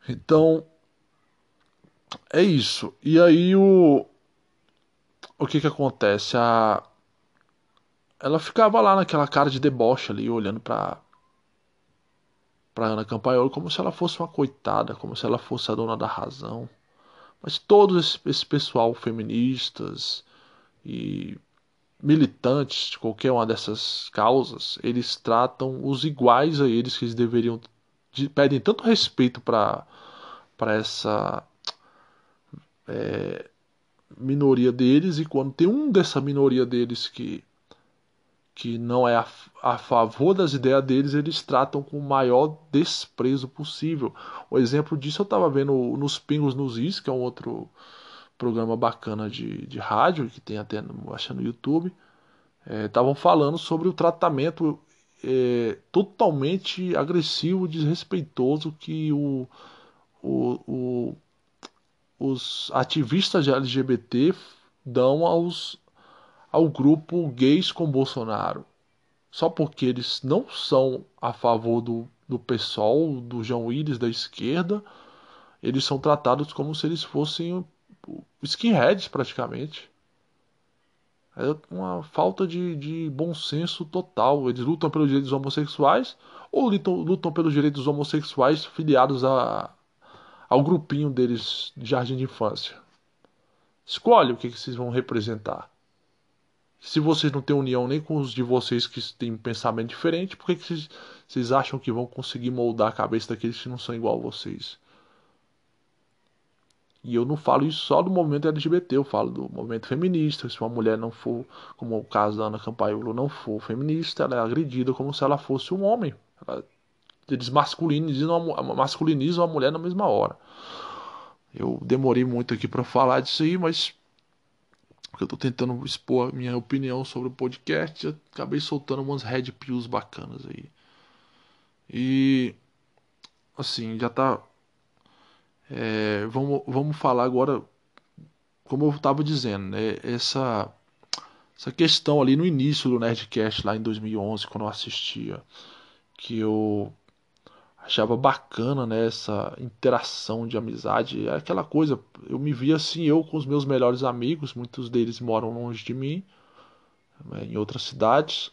Então, é isso. E aí o o que que acontece? A ela ficava lá naquela cara de deboche ali, olhando para para Ana Campaiolo como se ela fosse uma coitada, como se ela fosse a dona da razão. Mas todos esse, esse pessoal feministas e militantes de qualquer uma dessas causas, eles tratam os iguais a eles que eles deveriam de, pedem tanto respeito para essa é, minoria deles e quando tem um dessa minoria deles que que não é a, a, favor das ideias deles, eles tratam com o maior desprezo possível. O exemplo disso eu estava vendo nos Pingos nos Is, que é um outro programa bacana de, de rádio, que tem até acho no YouTube, estavam é, falando sobre o tratamento é, totalmente agressivo, desrespeitoso que o, o, o, os ativistas de LGBT dão aos, ao grupo gays com Bolsonaro. Só porque eles não são a favor do, do PSOL, do João Willis, da esquerda, eles são tratados como se eles fossem skinheads praticamente. É uma falta de, de bom senso total. Eles lutam pelos direitos homossexuais ou lutam, lutam pelos direitos homossexuais filiados a, ao grupinho deles de jardim de infância. Escolhe o que, que vocês vão representar. Se vocês não têm união nem com os de vocês que têm pensamento diferente, por que, que vocês, vocês acham que vão conseguir moldar a cabeça daqueles que não são igual a vocês? E eu não falo isso só do movimento LGBT, eu falo do movimento feminista. Se uma mulher não for, como o caso da Ana Campaiolo, não for feminista, ela é agredida como se ela fosse um homem. Ela, eles masculinizam, masculinizam a mulher na mesma hora. Eu demorei muito aqui para falar disso aí, mas eu tô tentando expor a minha opinião sobre o podcast, eu acabei soltando umas red pills bacanas aí. E assim, já tá é, vamos, vamos falar agora, como eu estava dizendo, né, essa, essa questão ali no início do Nerdcast, lá em 2011, quando eu assistia, que eu achava bacana né, essa interação de amizade, é aquela coisa, eu me via assim, eu com os meus melhores amigos, muitos deles moram longe de mim, né, em outras cidades,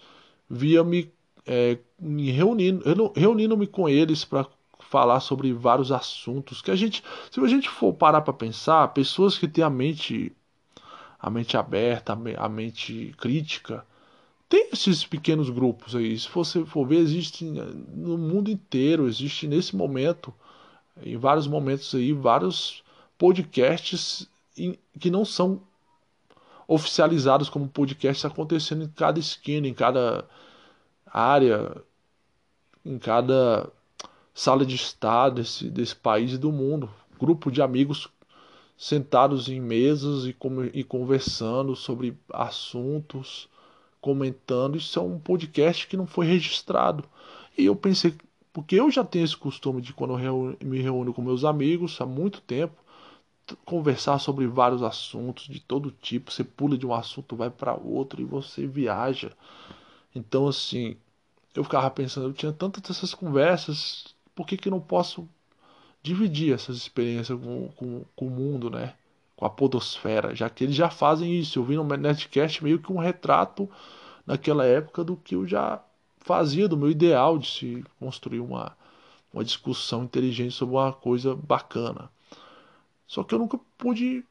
via-me é, reunindo, reunindo-me com eles para falar sobre vários assuntos que a gente, se a gente for parar para pensar, pessoas que têm a mente a mente aberta, a mente crítica, tem esses pequenos grupos aí. Se você for ver, existe no mundo inteiro, existe nesse momento, em vários momentos aí, vários podcasts que não são oficializados como podcasts acontecendo em cada esquina, em cada área, em cada sala de estar desse, desse país e do mundo. Grupo de amigos sentados em mesas e, e conversando sobre assuntos, comentando. Isso é um podcast que não foi registrado. E eu pensei, porque eu já tenho esse costume de quando eu me reúno com meus amigos há muito tempo, conversar sobre vários assuntos de todo tipo. Você pula de um assunto, vai para outro e você viaja. Então, assim, eu ficava pensando, eu tinha tantas essas conversas por que, que não posso dividir essas experiências com, com, com o mundo, né? Com a podosfera, já que eles já fazem isso. Eu vi no Netcast meio que um retrato naquela época do que eu já fazia, do meu ideal de se construir uma, uma discussão inteligente sobre uma coisa bacana. Só que eu nunca pude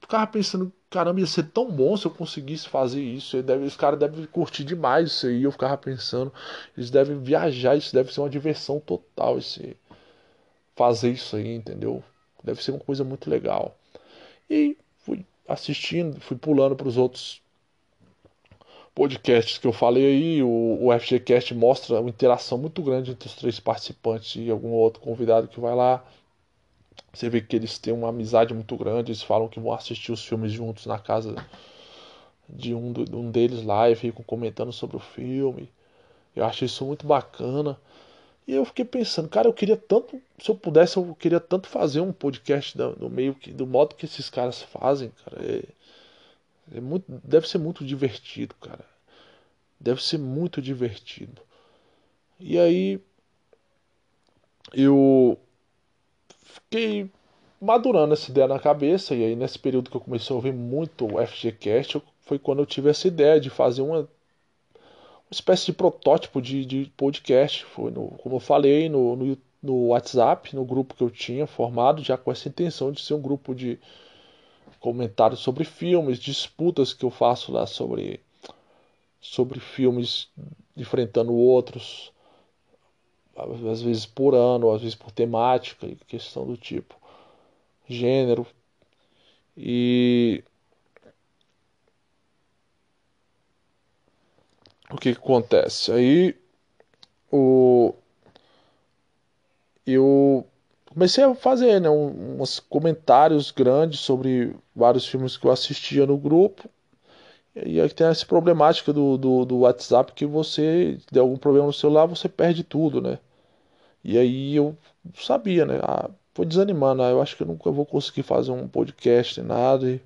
ficar pensando, caramba, ia ser tão bom se eu conseguisse fazer isso. Deve, os caras devem curtir demais isso aí. Eu ficava pensando, eles devem viajar, isso deve ser uma diversão total. Esse, fazer isso aí, entendeu? Deve ser uma coisa muito legal. E fui assistindo, fui pulando para os outros podcasts que eu falei aí. O, o FGCast mostra uma interação muito grande entre os três participantes e algum outro convidado que vai lá. Você vê que eles têm uma amizade muito grande, eles falam que vão assistir os filmes juntos na casa de um, um deles lá e ficam comentando sobre o filme. Eu acho isso muito bacana. E eu fiquei pensando, cara, eu queria tanto, se eu pudesse, eu queria tanto fazer um podcast do, do meio que, do modo que esses caras fazem, cara. É, é muito, deve ser muito divertido, cara. Deve ser muito divertido. E aí eu fiquei madurando essa ideia na cabeça, e aí nesse período que eu comecei a ouvir muito o FGCast, foi quando eu tive essa ideia de fazer uma, espécie de protótipo de, de podcast. Foi, no, como eu falei, no, no, no WhatsApp, no grupo que eu tinha formado, já com essa intenção de ser um grupo de comentários sobre filmes, disputas que eu faço lá sobre, sobre filmes enfrentando outros às vezes por ano, às vezes por temática questão do tipo, gênero. E o que, que acontece? Aí o eu comecei a fazer né, uns comentários grandes sobre vários filmes que eu assistia no grupo E aí tem essa problemática do, do, do WhatsApp que você der algum problema no celular, você perde tudo, né? E aí eu sabia, né? Ah, foi desanimando, ah, eu acho que eu nunca vou conseguir fazer um podcast, nada. E,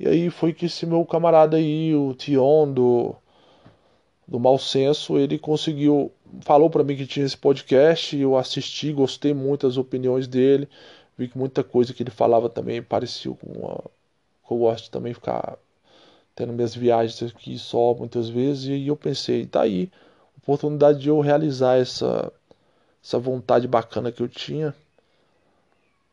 e aí foi que esse meu camarada aí, o Tion do, do Mal Senso, ele conseguiu, falou para mim que tinha esse podcast, eu assisti, gostei muito das opiniões dele, vi que muita coisa que ele falava também parecia com uma, eu gosto de também ficar tendo minhas viagens aqui só muitas vezes, e eu pensei, tá aí, oportunidade de eu realizar essa, essa vontade bacana que eu tinha.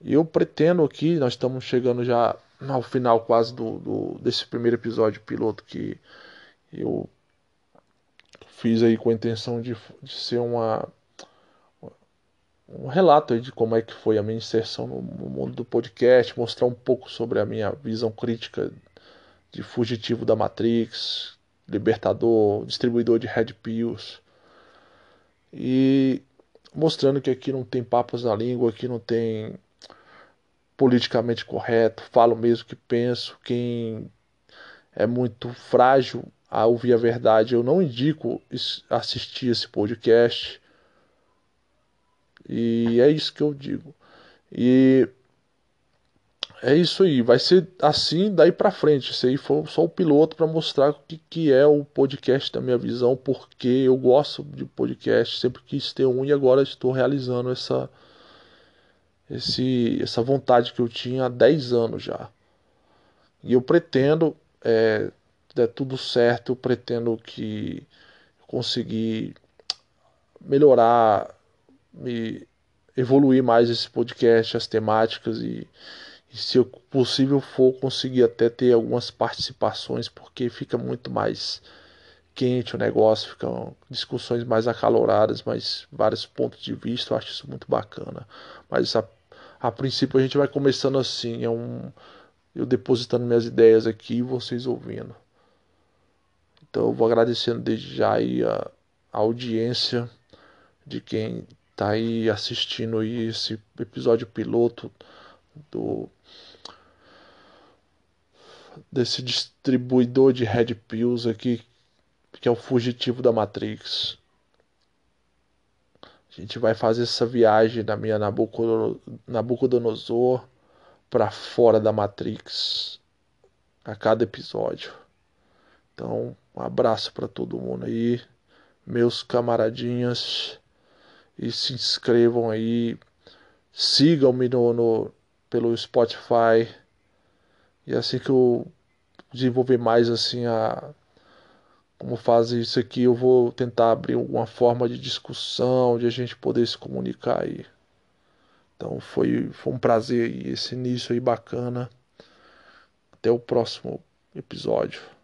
E eu pretendo aqui, nós estamos chegando já ao final quase do, do, desse primeiro episódio piloto que eu fiz aí com a intenção de, de ser uma um relato de como é que foi a minha inserção no, mundo do podcast, mostrar um pouco sobre a minha visão crítica de fugitivo da Matrix, libertador, distribuidor de Red Pills. E mostrando que aqui não tem papas na língua, aqui não tem politicamente correto, falo mesmo que penso. Quem é muito frágil a ouvir a verdade, eu não indico assistir esse podcast. E é isso que eu digo. E é isso aí, vai ser assim daí para frente. Isso aí foi só o piloto para mostrar o que, que é o podcast da minha visão, porque eu gosto de podcast, sempre quis ter um e agora estou realizando essa esse essa vontade que eu tinha há 10 anos já. E eu pretendo, é, der tudo certo, eu pretendo que conseguir melhorar, me evoluir mais esse podcast, as temáticas e e se possível for conseguir até ter algumas participações, porque fica muito mais quente o negócio, ficam discussões mais acaloradas, mas vários pontos de vista, eu acho isso muito bacana. Mas a, a princípio a gente vai começando assim, é um eu depositando minhas ideias aqui e vocês ouvindo. Então eu vou agradecendo desde já a, a audiência de quem está aí assistindo aí esse episódio piloto do desse distribuidor de Red Pills aqui, que é o fugitivo da Matrix. A gente vai fazer essa viagem na minha Nabucodonosor para fora da Matrix a cada episódio. Então, um abraço para todo mundo aí, meus camaradinhas, e se inscrevam aí, sigam-me no, no, pelo Spotify. E assim que eu desenvolver mais assim a como fazer isso aqui, eu vou tentar abrir alguma forma de discussão, de a gente poder se comunicar aí. Então foi, foi um prazer aí, esse início aí bacana. Até o próximo episódio.